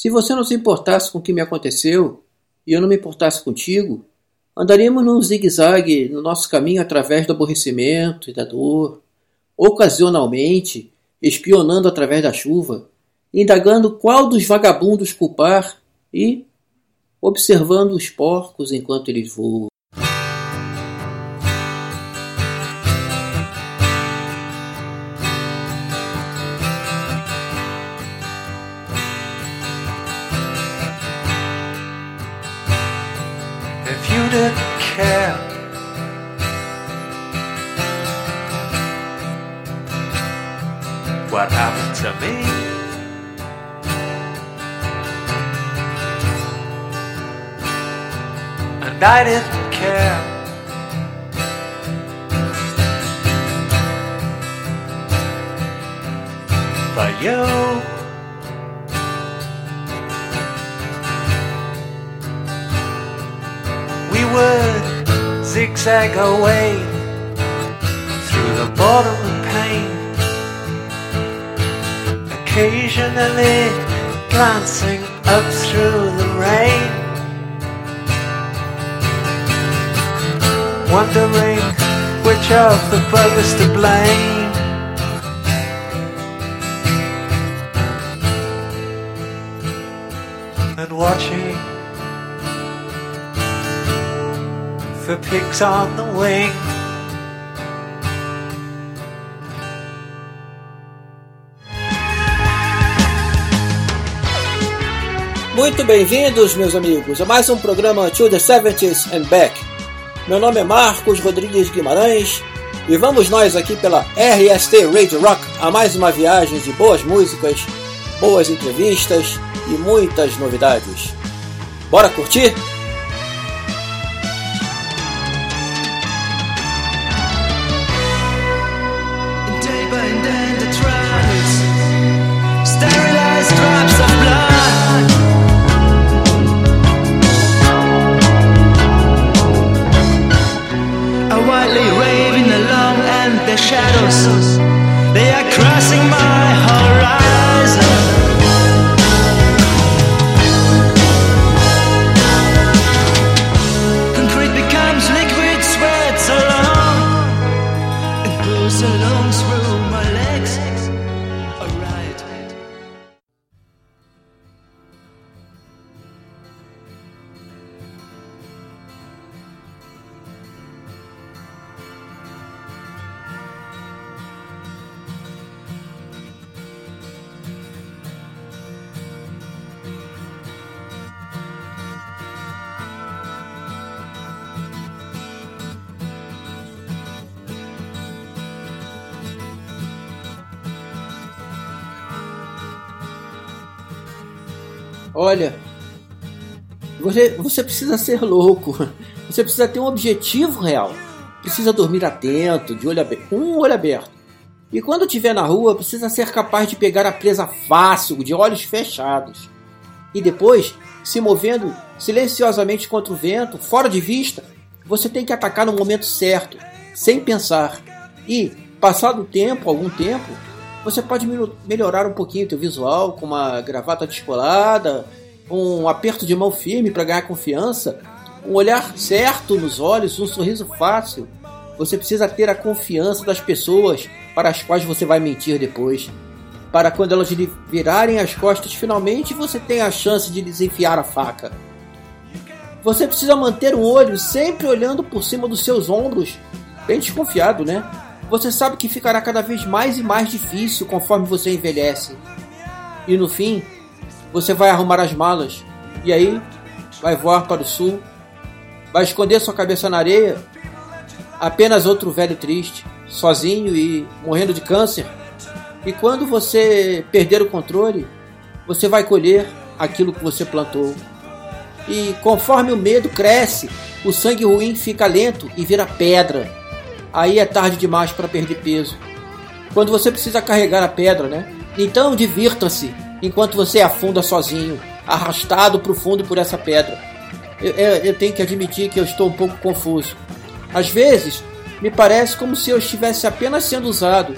Se você não se importasse com o que me aconteceu e eu não me importasse contigo, andaríamos num zigue-zague no nosso caminho através do aborrecimento e da dor, ocasionalmente espionando através da chuva, indagando qual dos vagabundos culpar e observando os porcos enquanto eles voam. I didn't care. But you, we would zigzag away through the bottom of pain, occasionally glancing up through the rain. Wondering which of the brothers to blame. And watching for pigs on the wing. Muito bem-vindos, meus amigos, a mais um programa To the 70s and Back. Meu nome é Marcos Rodrigues Guimarães e vamos nós aqui pela RST Radio Rock a mais uma viagem de boas músicas, boas entrevistas e muitas novidades. Bora curtir? Olha, você, você precisa ser louco. Você precisa ter um objetivo real. Precisa dormir atento, de olho aberto, com um olho aberto. E quando estiver na rua, precisa ser capaz de pegar a presa fácil, de olhos fechados. E depois, se movendo silenciosamente contra o vento, fora de vista, você tem que atacar no momento certo, sem pensar. E, passado o tempo, algum tempo, você pode melhorar um pouquinho o teu visual com uma gravata descolada, um aperto de mão firme para ganhar confiança, um olhar certo nos olhos, um sorriso fácil. Você precisa ter a confiança das pessoas para as quais você vai mentir depois. Para quando elas lhe virarem as costas, finalmente você tem a chance de lhes enfiar a faca. Você precisa manter o olho sempre olhando por cima dos seus ombros, bem desconfiado, né? Você sabe que ficará cada vez mais e mais difícil conforme você envelhece. E no fim, você vai arrumar as malas e aí vai voar para o sul, vai esconder sua cabeça na areia, apenas outro velho triste, sozinho e morrendo de câncer. E quando você perder o controle, você vai colher aquilo que você plantou. E conforme o medo cresce, o sangue ruim fica lento e vira pedra aí é tarde demais para perder peso. Quando você precisa carregar a pedra, né? Então divirta-se enquanto você afunda sozinho, arrastado para o fundo por essa pedra. Eu, eu, eu tenho que admitir que eu estou um pouco confuso. Às vezes, me parece como se eu estivesse apenas sendo usado,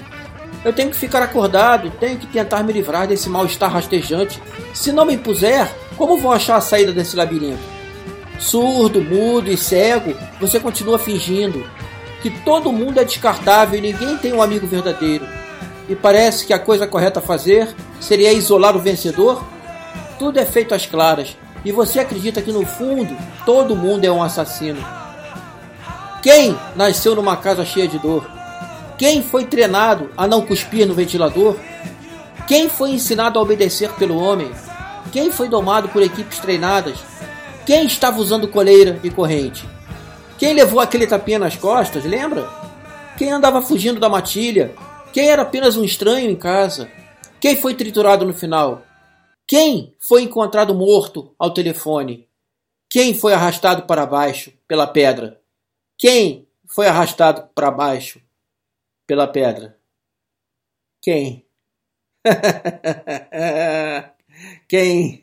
Eu tenho que ficar acordado, tenho que tentar me livrar desse mal-estar rastejante. Se não me impuser, como vou achar a saída desse labirinto? Surdo, mudo e cego, você continua fingindo que todo mundo é descartável e ninguém tem um amigo verdadeiro. E parece que a coisa correta a fazer seria isolar o vencedor? Tudo é feito às claras, e você acredita que no fundo todo mundo é um assassino. Quem nasceu numa casa cheia de dor? Quem foi treinado a não cuspir no ventilador? Quem foi ensinado a obedecer pelo homem? Quem foi domado por equipes treinadas? Quem estava usando coleira e corrente? Quem levou aquele tapinha nas costas, lembra? Quem andava fugindo da matilha? Quem era apenas um estranho em casa? Quem foi triturado no final? Quem foi encontrado morto ao telefone? Quem foi arrastado para baixo pela pedra? Quem foi arrastado para baixo pela pedra? Quem? Quem?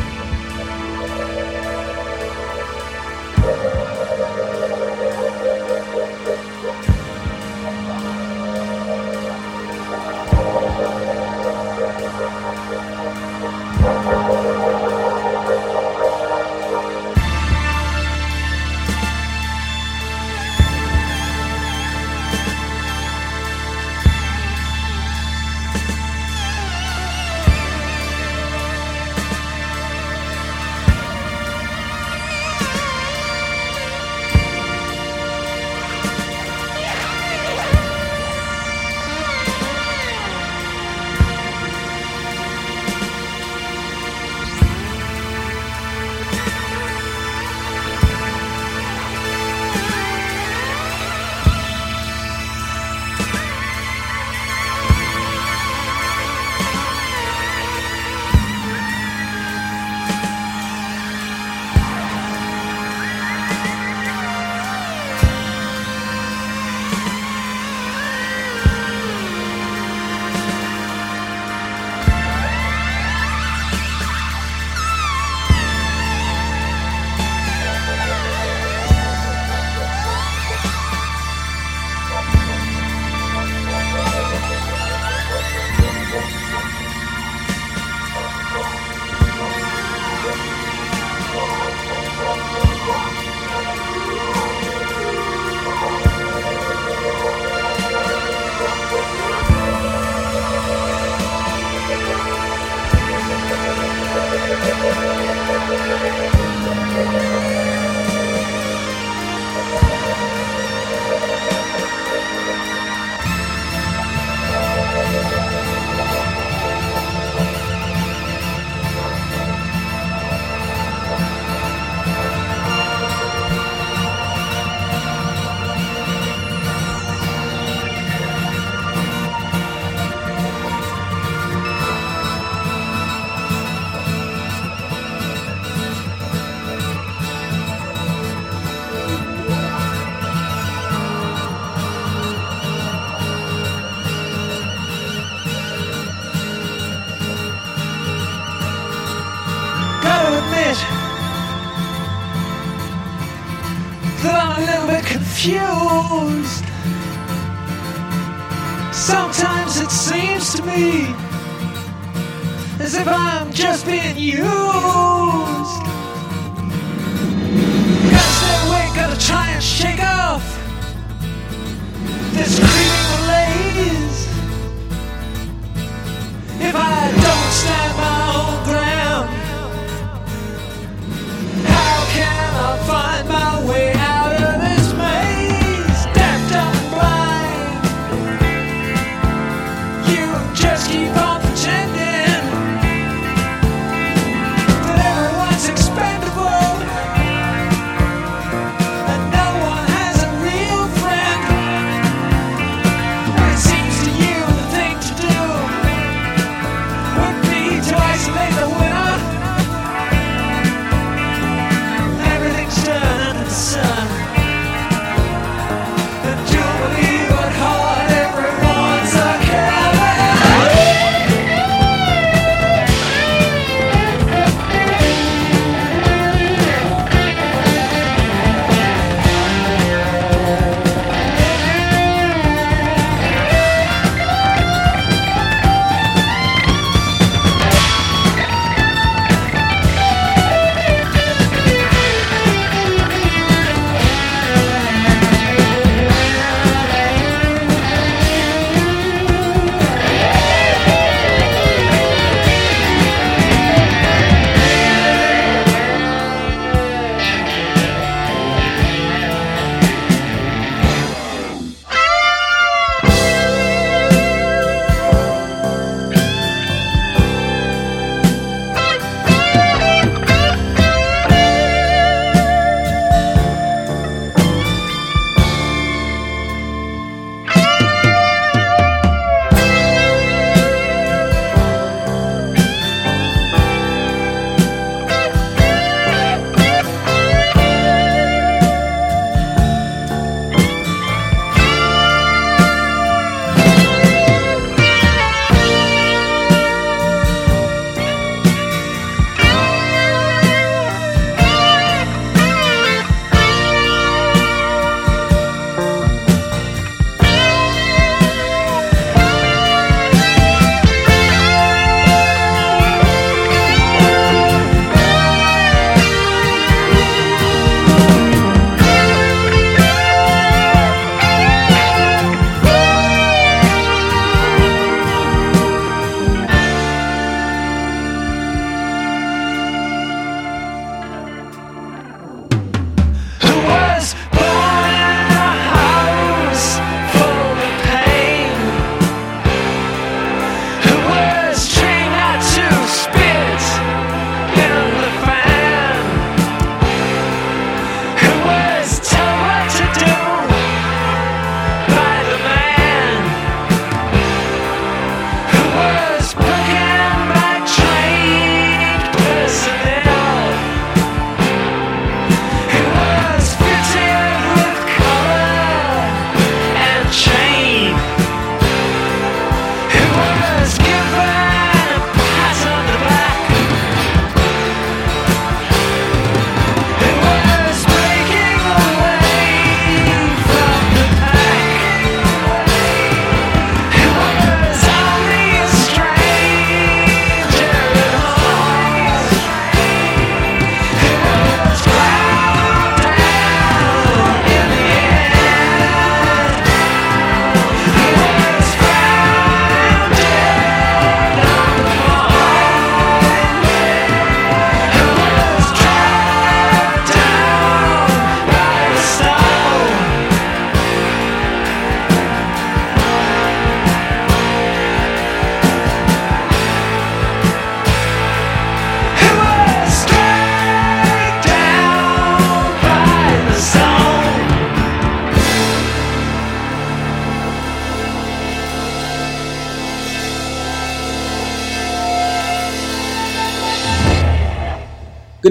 to me as if I'm just being used. Gotta stay awake, gotta try and shake off this creeping malaise. If I don't stand my own ground, how can I find my way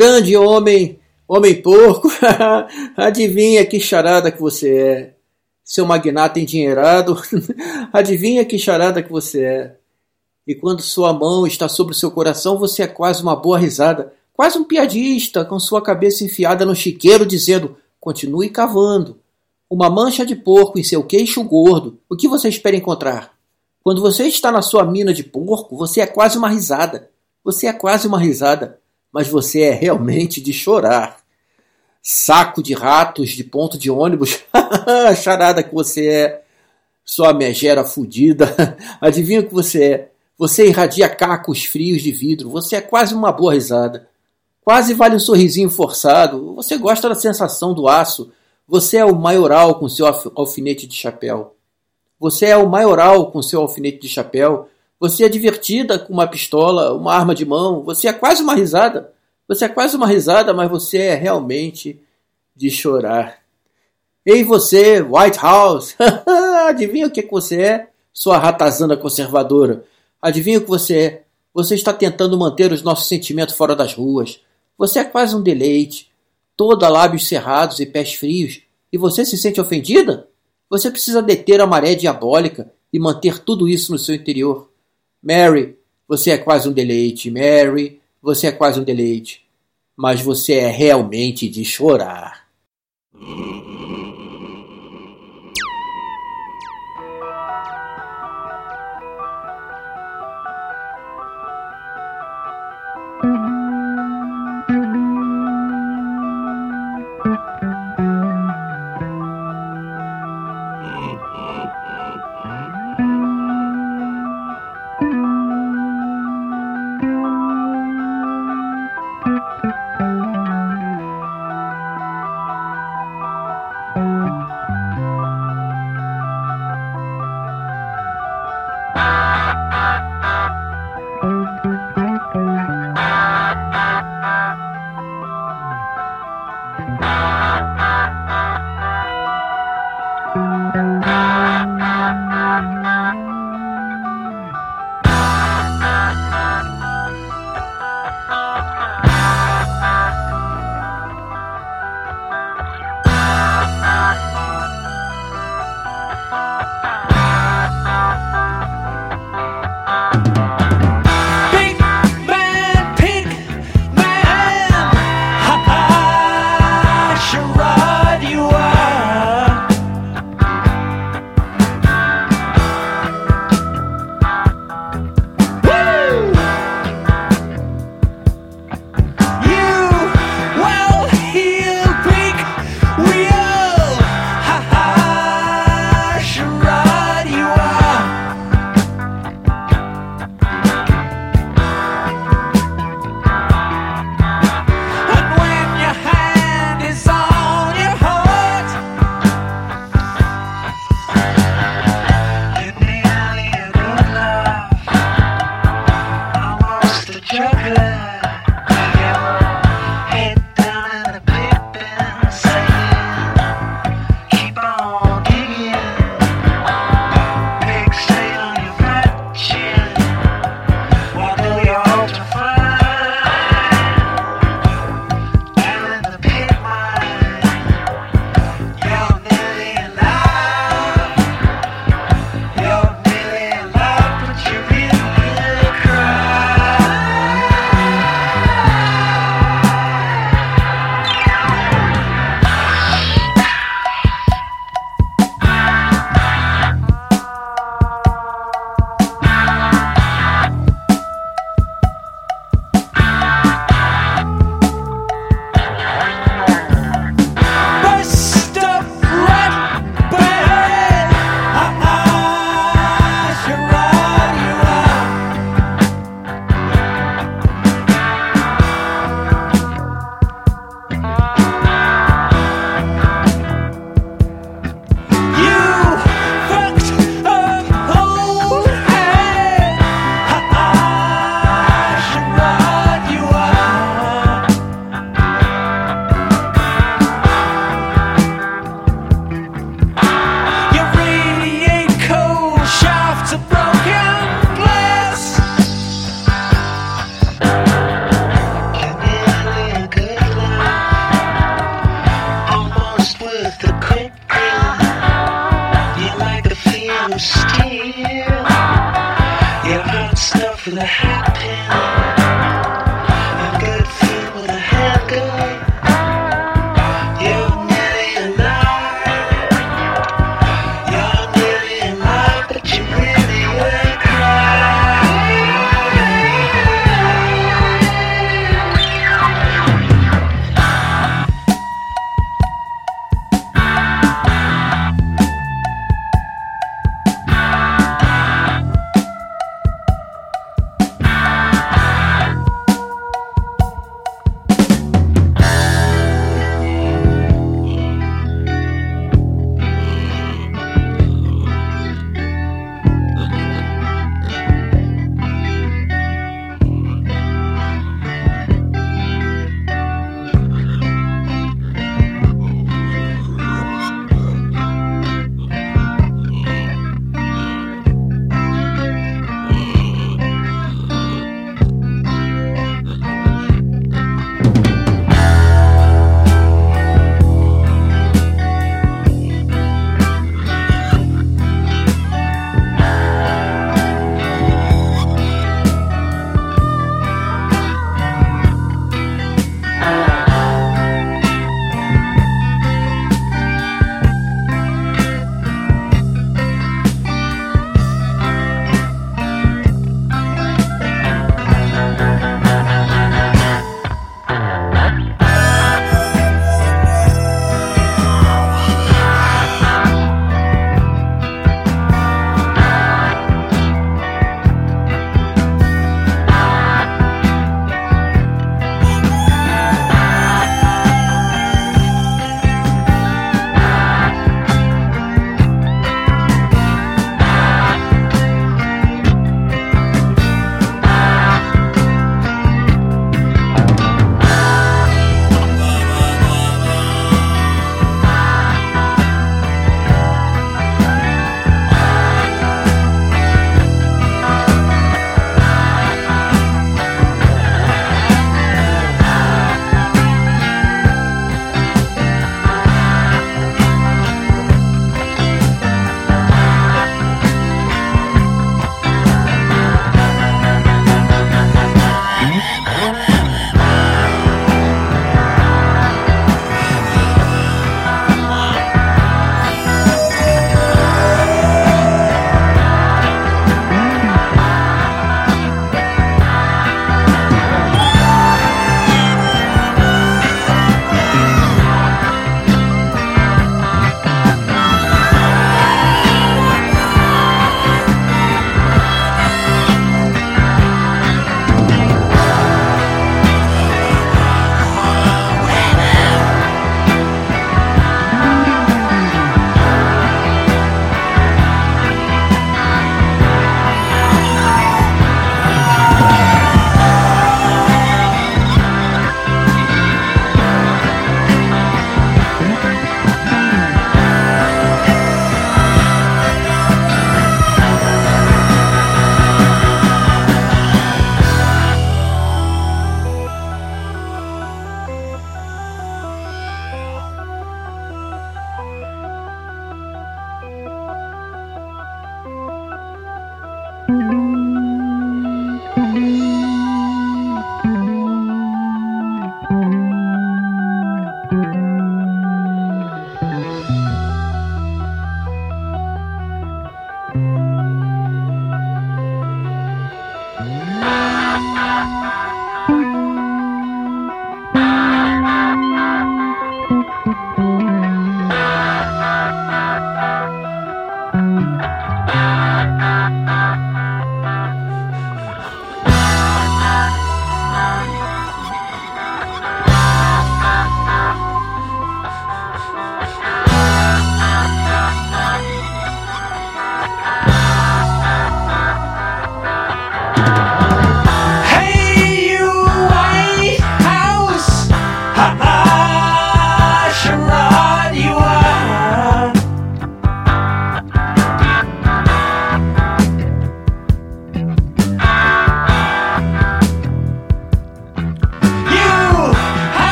Grande homem, homem porco, adivinha que charada que você é. Seu magnata endinheirado, adivinha que charada que você é. E quando sua mão está sobre o seu coração, você é quase uma boa risada, quase um piadista com sua cabeça enfiada no chiqueiro, dizendo: continue cavando. Uma mancha de porco em seu queixo gordo. O que você espera encontrar? Quando você está na sua mina de porco, você é quase uma risada. Você é quase uma risada, mas você é realmente de chorar. Saco de ratos de ponto de ônibus. Charada que você é. Sua megera fudida. Adivinha o que você é? Você irradia cacos frios de vidro. Você é quase uma boa risada. Quase vale um sorrisinho forçado. Você gosta da sensação do aço. Você é o maioral com seu alfinete de chapéu. Você é o maioral com seu alfinete de chapéu. Você é divertida com uma pistola, uma arma de mão. Você é quase uma risada. Você é quase uma risada, mas você é realmente de chorar. Ei você, White House! Adivinha o que, você é? Sua ratazana conservadora. Adivinha o que você é? Você está tentando manter os nossos sentimentos fora das ruas. Você é quase um deleite. Toda lábios cerrados e pés frios. E você se sente ofendida? Você precisa deter a maré diabólica e manter tudo isso no seu interior. Mary, você é quase um deleite. Mary, você é quase um deleite, mas você é realmente de chorar.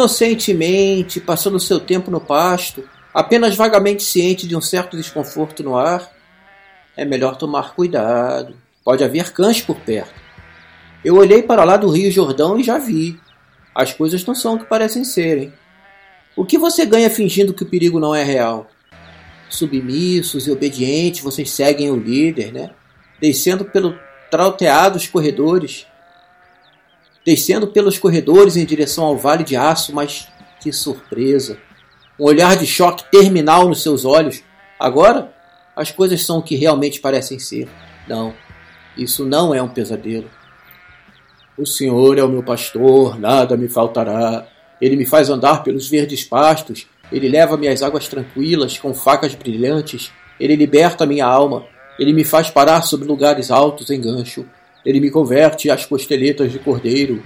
Inocentemente passando seu tempo no pasto, apenas vagamente ciente de um certo desconforto no ar, é melhor tomar cuidado. Pode haver cães por perto. Eu olhei para lá do Rio Jordão e já vi. As coisas não são o que parecem serem. O que você ganha fingindo que o perigo não é real? Submissos e obedientes, vocês seguem o líder, né? Descendo pelo trauteados corredores, descendo pelos corredores em direção ao vale de aço, mas que surpresa! Um olhar de choque terminal nos seus olhos. Agora, as coisas são o que realmente parecem ser. Não, isso não é um pesadelo. O Senhor é o meu pastor, nada me faltará. Ele me faz andar pelos verdes pastos, ele leva-me às águas tranquilas com facas brilhantes, ele liberta minha alma, ele me faz parar sobre lugares altos em gancho, ele me converte às costeletas de cordeiro,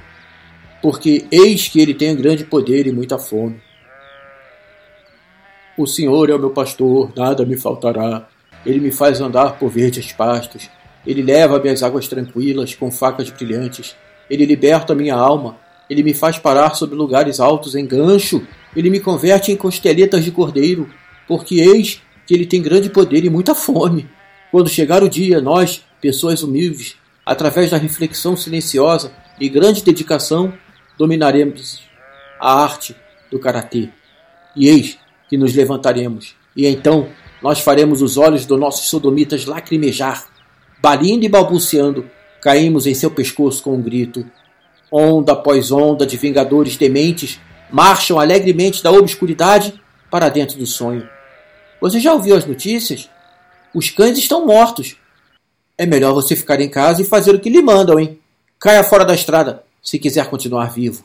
porque eis que ele tem grande poder e muita fome. O Senhor é o meu pastor, nada me faltará. Ele me faz andar por verdes pastos. Ele leva-me às águas tranquilas com facas brilhantes. Ele liberta minha alma. Ele me faz parar sobre lugares altos em gancho. Ele me converte em costeletas de cordeiro, porque eis que ele tem grande poder e muita fome. Quando chegar o dia, nós, pessoas humildes, através da reflexão silenciosa e grande dedicação, dominaremos a arte do karatê. E eis que nos levantaremos, e então nós faremos os olhos dos nossos sodomitas lacrimejar. Balindo e balbuciando, caímos em seu pescoço com um grito. Onda após onda de vingadores dementes marcham alegremente da obscuridade para dentro do sonho. Você já ouviu as notícias? Os cães estão mortos. É melhor você ficar em casa e fazer o que lhe mandam, hein? Caia fora da estrada se quiser continuar vivo.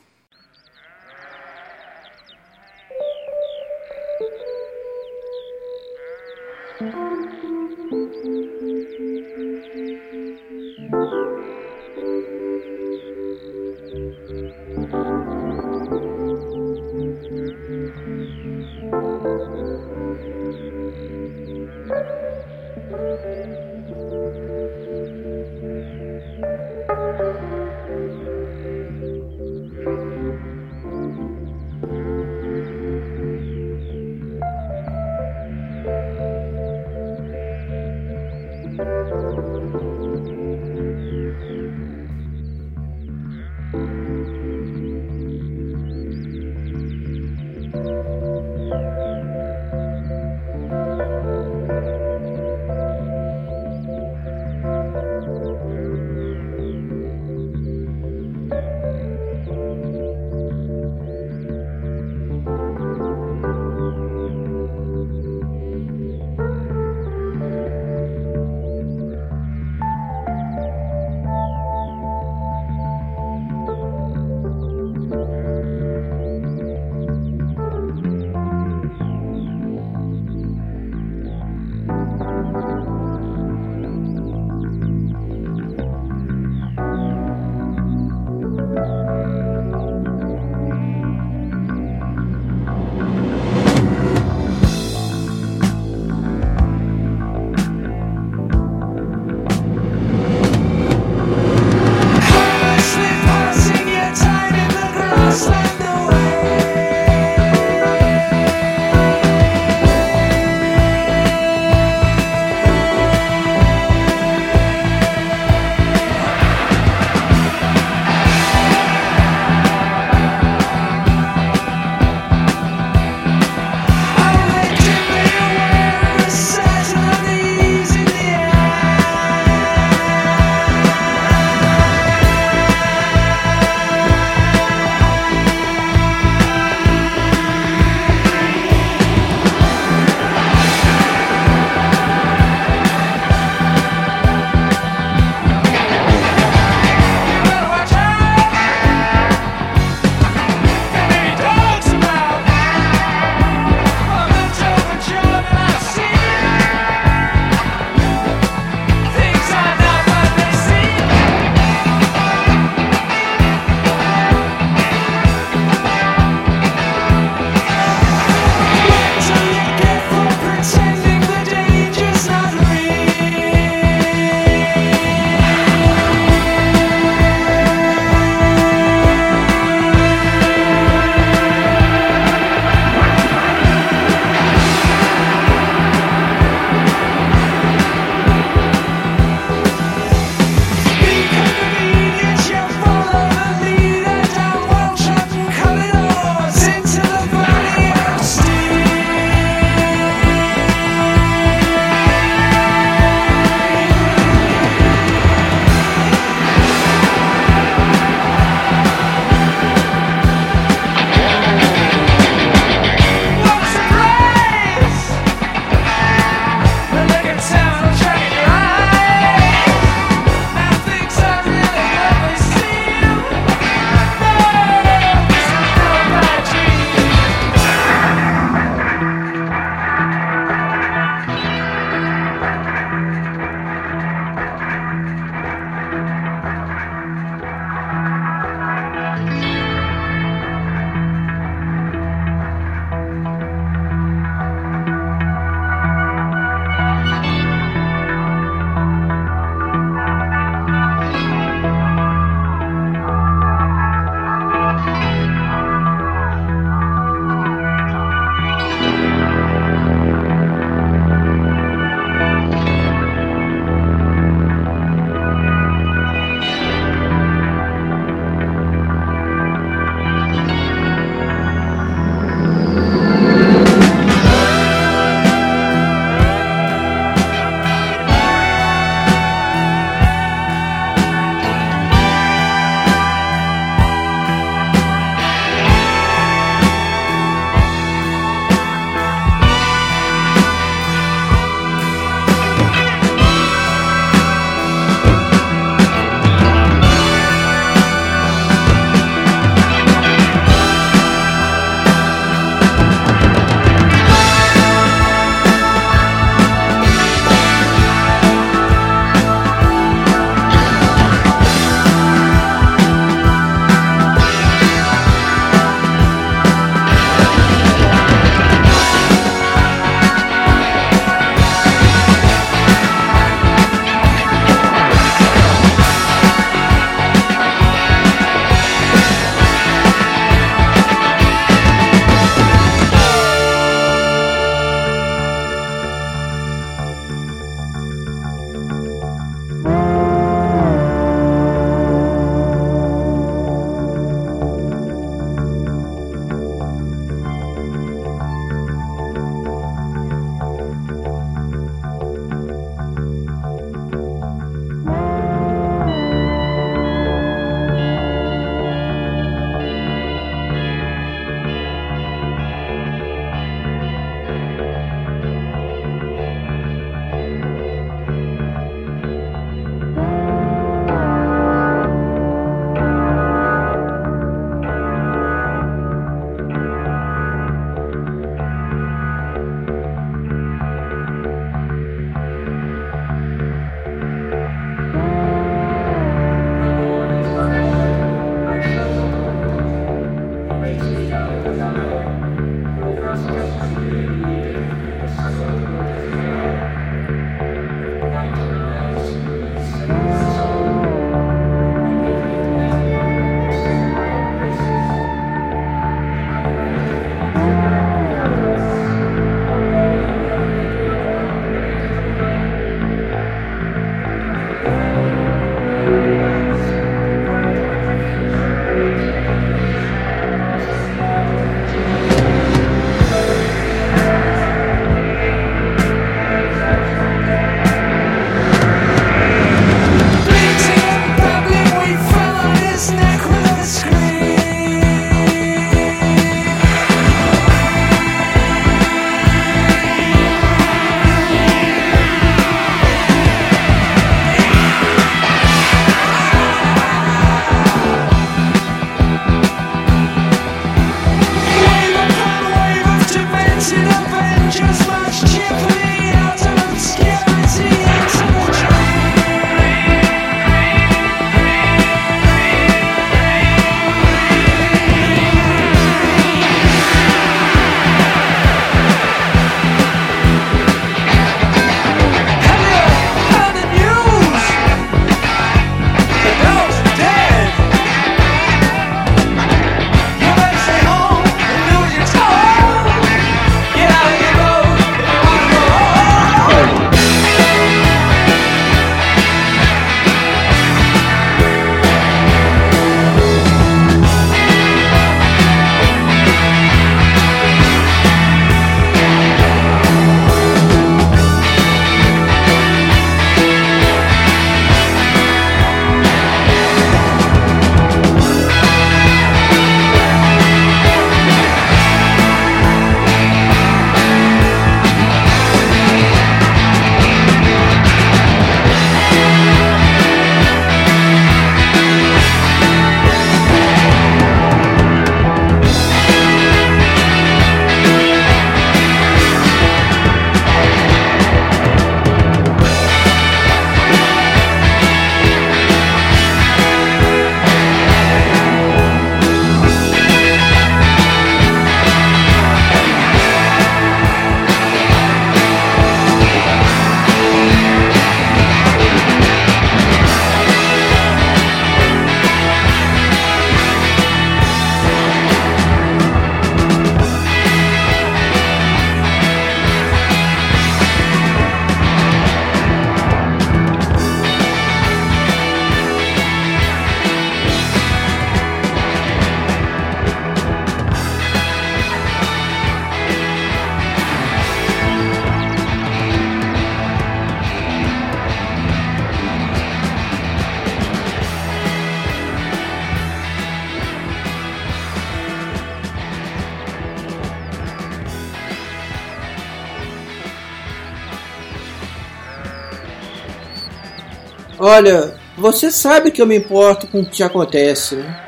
Olha, você sabe que eu me importo com o que te acontece, né?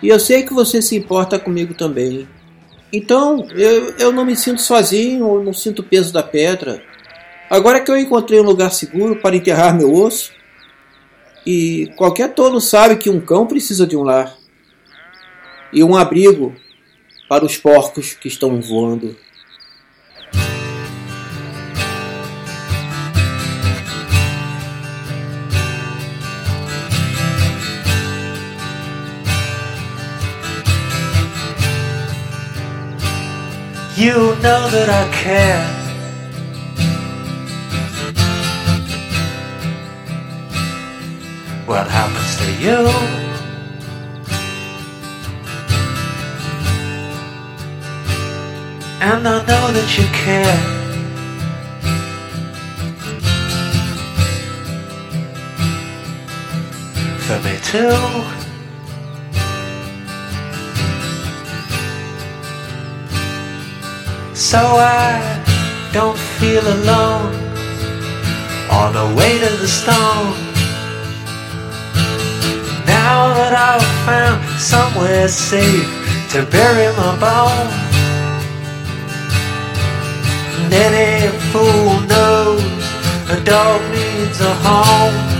E eu sei que você se importa comigo também. Então, eu, eu não me sinto sozinho, não sinto o peso da pedra. Agora que eu encontrei um lugar seguro para enterrar meu osso, e qualquer tolo sabe que um cão precisa de um lar e um abrigo para os porcos que estão voando. You know that I care. What happens to you? And I know that you care. For me too. So I don't feel alone on the way to the stone. Now that I've found somewhere safe to bury my bone, and any fool knows a dog needs a home.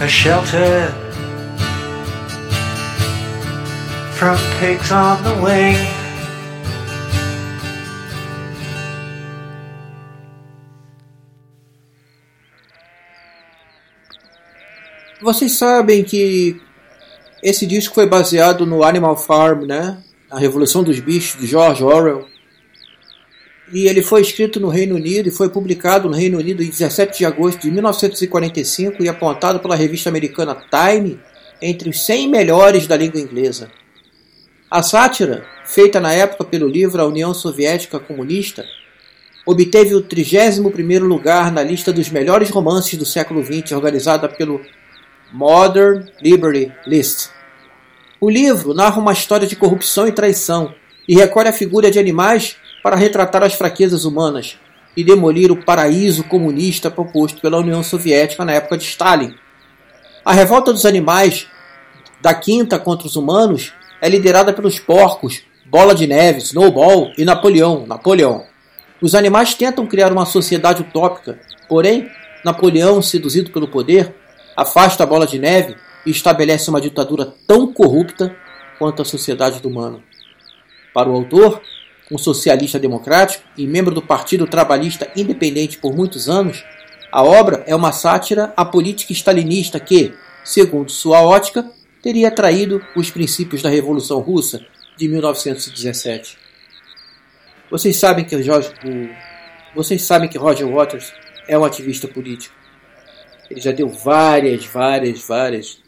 A shelter on the wing. Vocês sabem que esse disco foi baseado no Animal Farm, né? A Revolução dos Bichos, de George Orwell. E ele foi escrito no Reino Unido e foi publicado no Reino Unido em 17 de agosto de 1945 e apontado pela revista americana Time entre os 100 melhores da língua inglesa. A sátira, feita na época pelo livro A União Soviética Comunista, obteve o 31º lugar na lista dos melhores romances do século XX, organizada pelo Modern Liberty List. O livro narra uma história de corrupção e traição e recolhe a figura de animais para retratar as fraquezas humanas e demolir o paraíso comunista proposto pela União Soviética na época de Stalin. A revolta dos animais da quinta contra os humanos é liderada pelos porcos, Bola de Neve, Snowball e Napoleão, Napoleão. Os animais tentam criar uma sociedade utópica, porém, Napoleão, seduzido pelo poder, afasta a Bola de Neve e estabelece uma ditadura tão corrupta quanto a sociedade do humano. Para o autor, um socialista democrático e membro do Partido Trabalhista Independente por muitos anos, a obra é uma sátira à política stalinista que, segundo sua ótica, teria traído os princípios da Revolução Russa de 1917. Vocês sabem que George, o, vocês sabem que Roger Waters é um ativista político. Ele já deu várias, várias, várias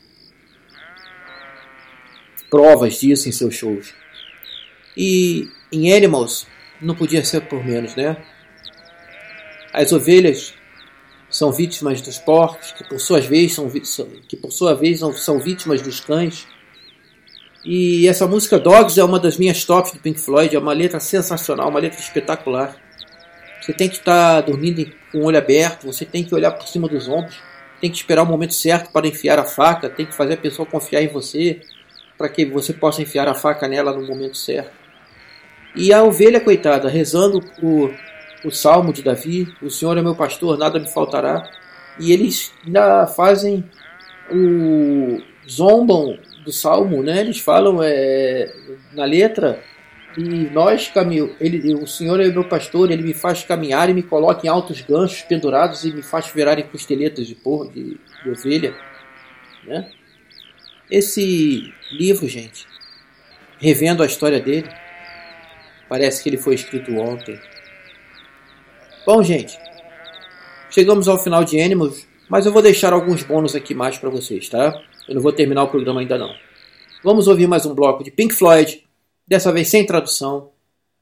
provas disso em seus shows. E em Animals não podia ser por menos, né? As ovelhas são vítimas dos porcos, que por sua vez são, que por sua vez são vítimas dos cães. E essa música Dogs é uma das minhas tops do Pink Floyd, é uma letra sensacional, uma letra espetacular. Você tem que estar dormindo com o olho aberto, você tem que olhar por cima dos ombros, tem que esperar o momento certo para enfiar a faca, tem que fazer a pessoa confiar em você, para que você possa enfiar a faca nela no momento certo. E a ovelha, coitada, rezando o, o salmo de Davi: O Senhor é meu pastor, nada me faltará. E eles ainda fazem o. zombam do salmo, né? Eles falam é, na letra. E nós caminho, ele, o Senhor é meu pastor, ele me faz caminhar e me coloca em altos ganchos pendurados e me faz virar em costeletas de porco, de, de ovelha, né? Esse livro, gente, revendo a história dele, parece que ele foi escrito ontem. Bom, gente, chegamos ao final de Animals, mas eu vou deixar alguns bônus aqui mais para vocês, tá? Eu não vou terminar o programa ainda não. Vamos ouvir mais um bloco de Pink Floyd, dessa vez sem tradução,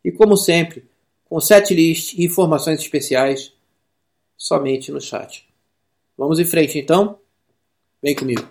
e como sempre, com setlist e informações especiais somente no chat. Vamos em frente então? Vem comigo.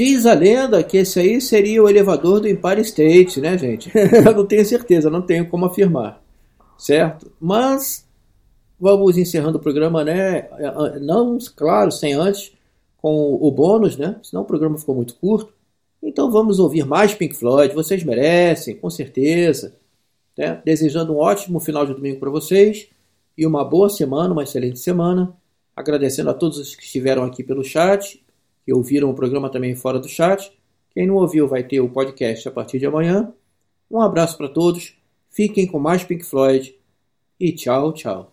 Diz a lenda que esse aí seria o elevador do Empire State, né, gente? Eu não tenho certeza, não tenho como afirmar, certo? Mas vamos encerrando o programa, né? Não, claro, sem antes, com o bônus, né? Senão o programa ficou muito curto. Então vamos ouvir mais Pink Floyd, vocês merecem, com certeza. Né? Desejando um ótimo final de domingo para vocês e uma boa semana, uma excelente semana. Agradecendo a todos os que estiveram aqui pelo chat, que ouviram o programa também fora do chat. Quem não ouviu vai ter o podcast a partir de amanhã. Um abraço para todos, fiquem com mais Pink Floyd e tchau, tchau.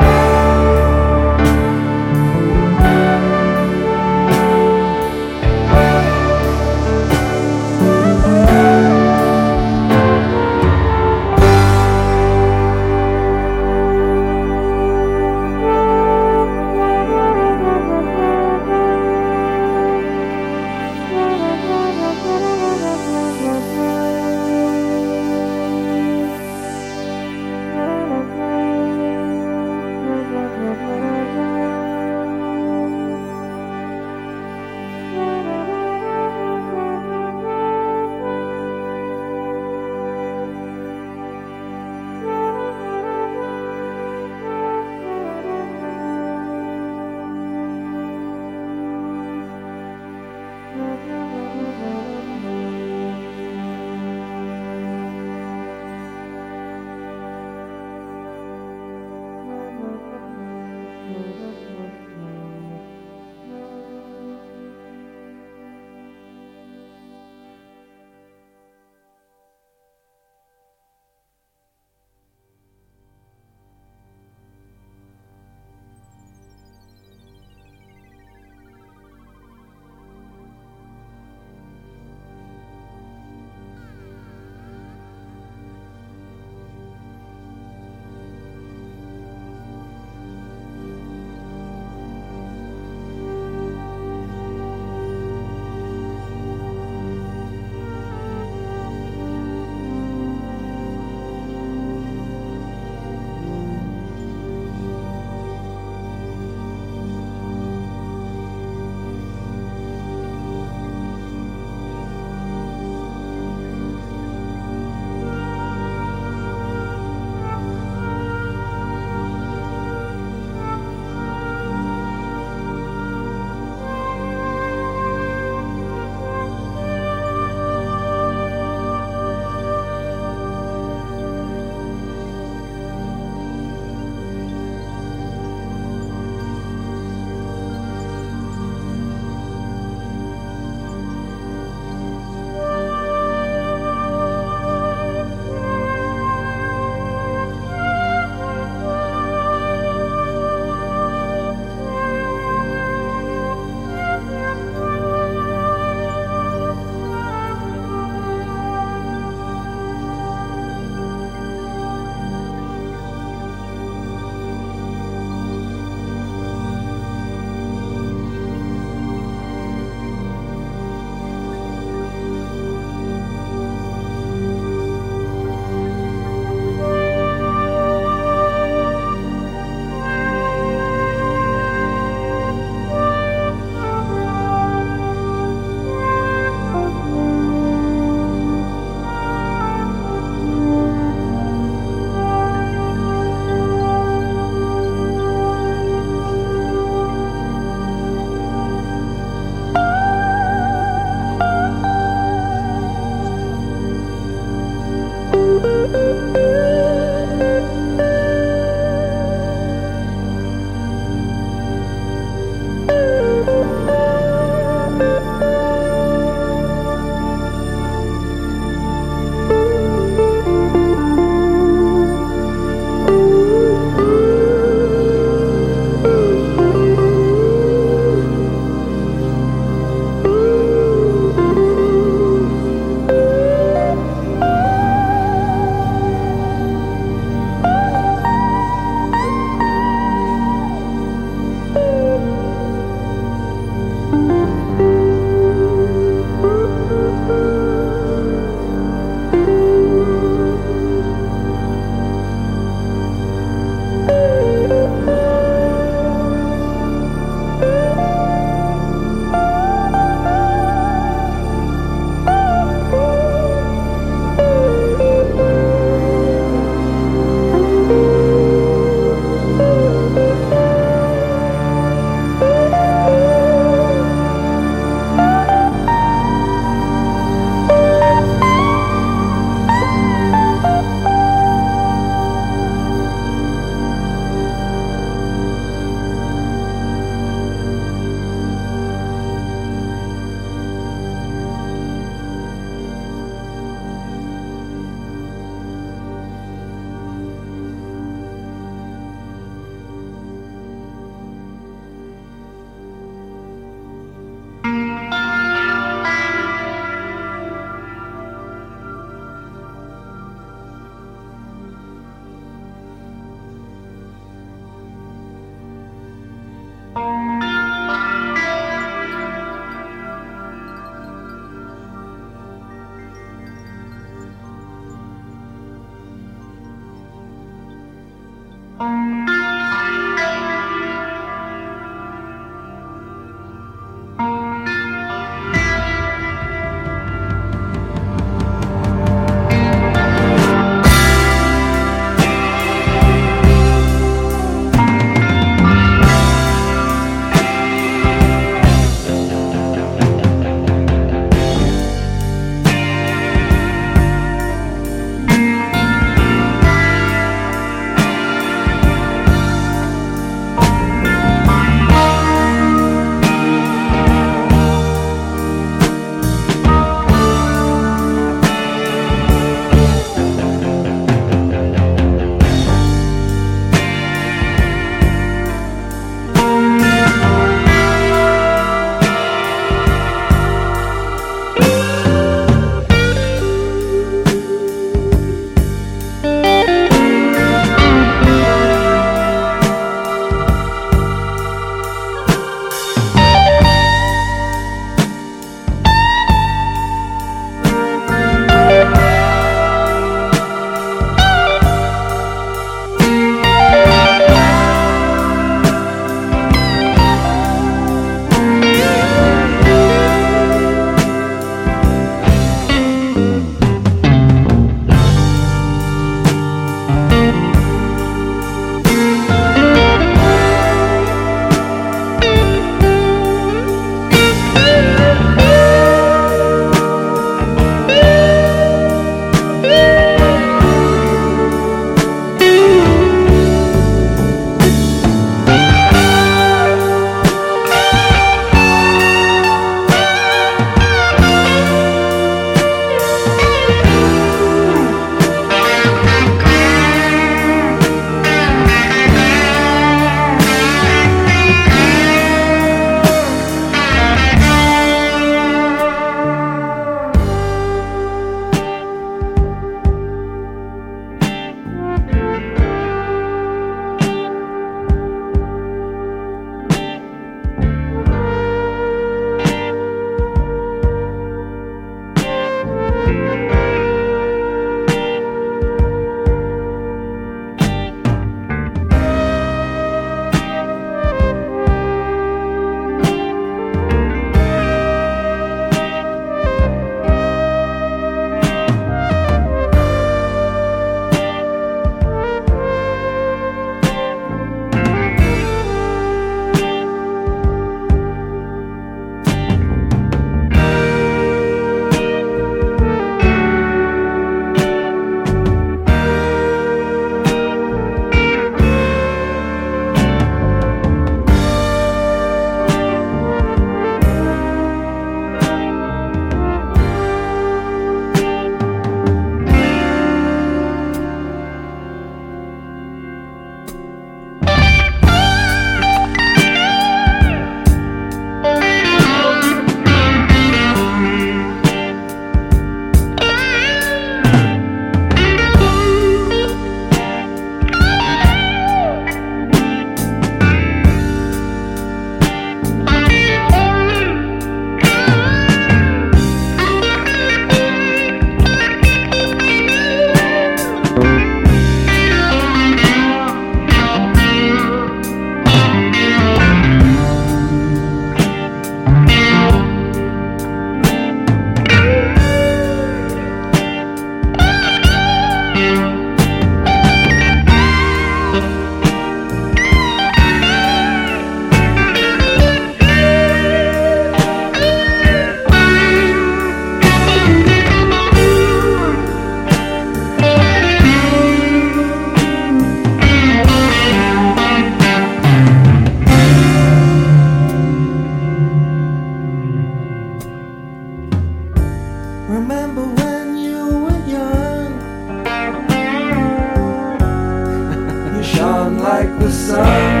The sun.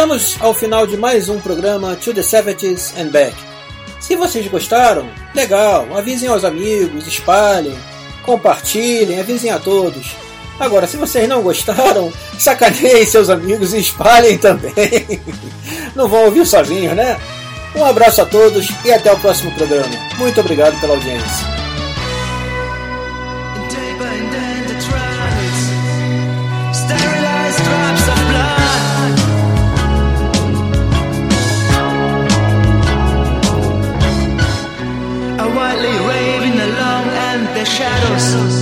Chegamos ao final de mais um programa To the 70s and Back. Se vocês gostaram, legal, avisem aos amigos, espalhem, compartilhem, avisem a todos. Agora, se vocês não gostaram, sacaneiem seus amigos e espalhem também. Não vão ouvir sozinhos, né? Um abraço a todos e até o próximo programa. Muito obrigado pela audiência. Shadows,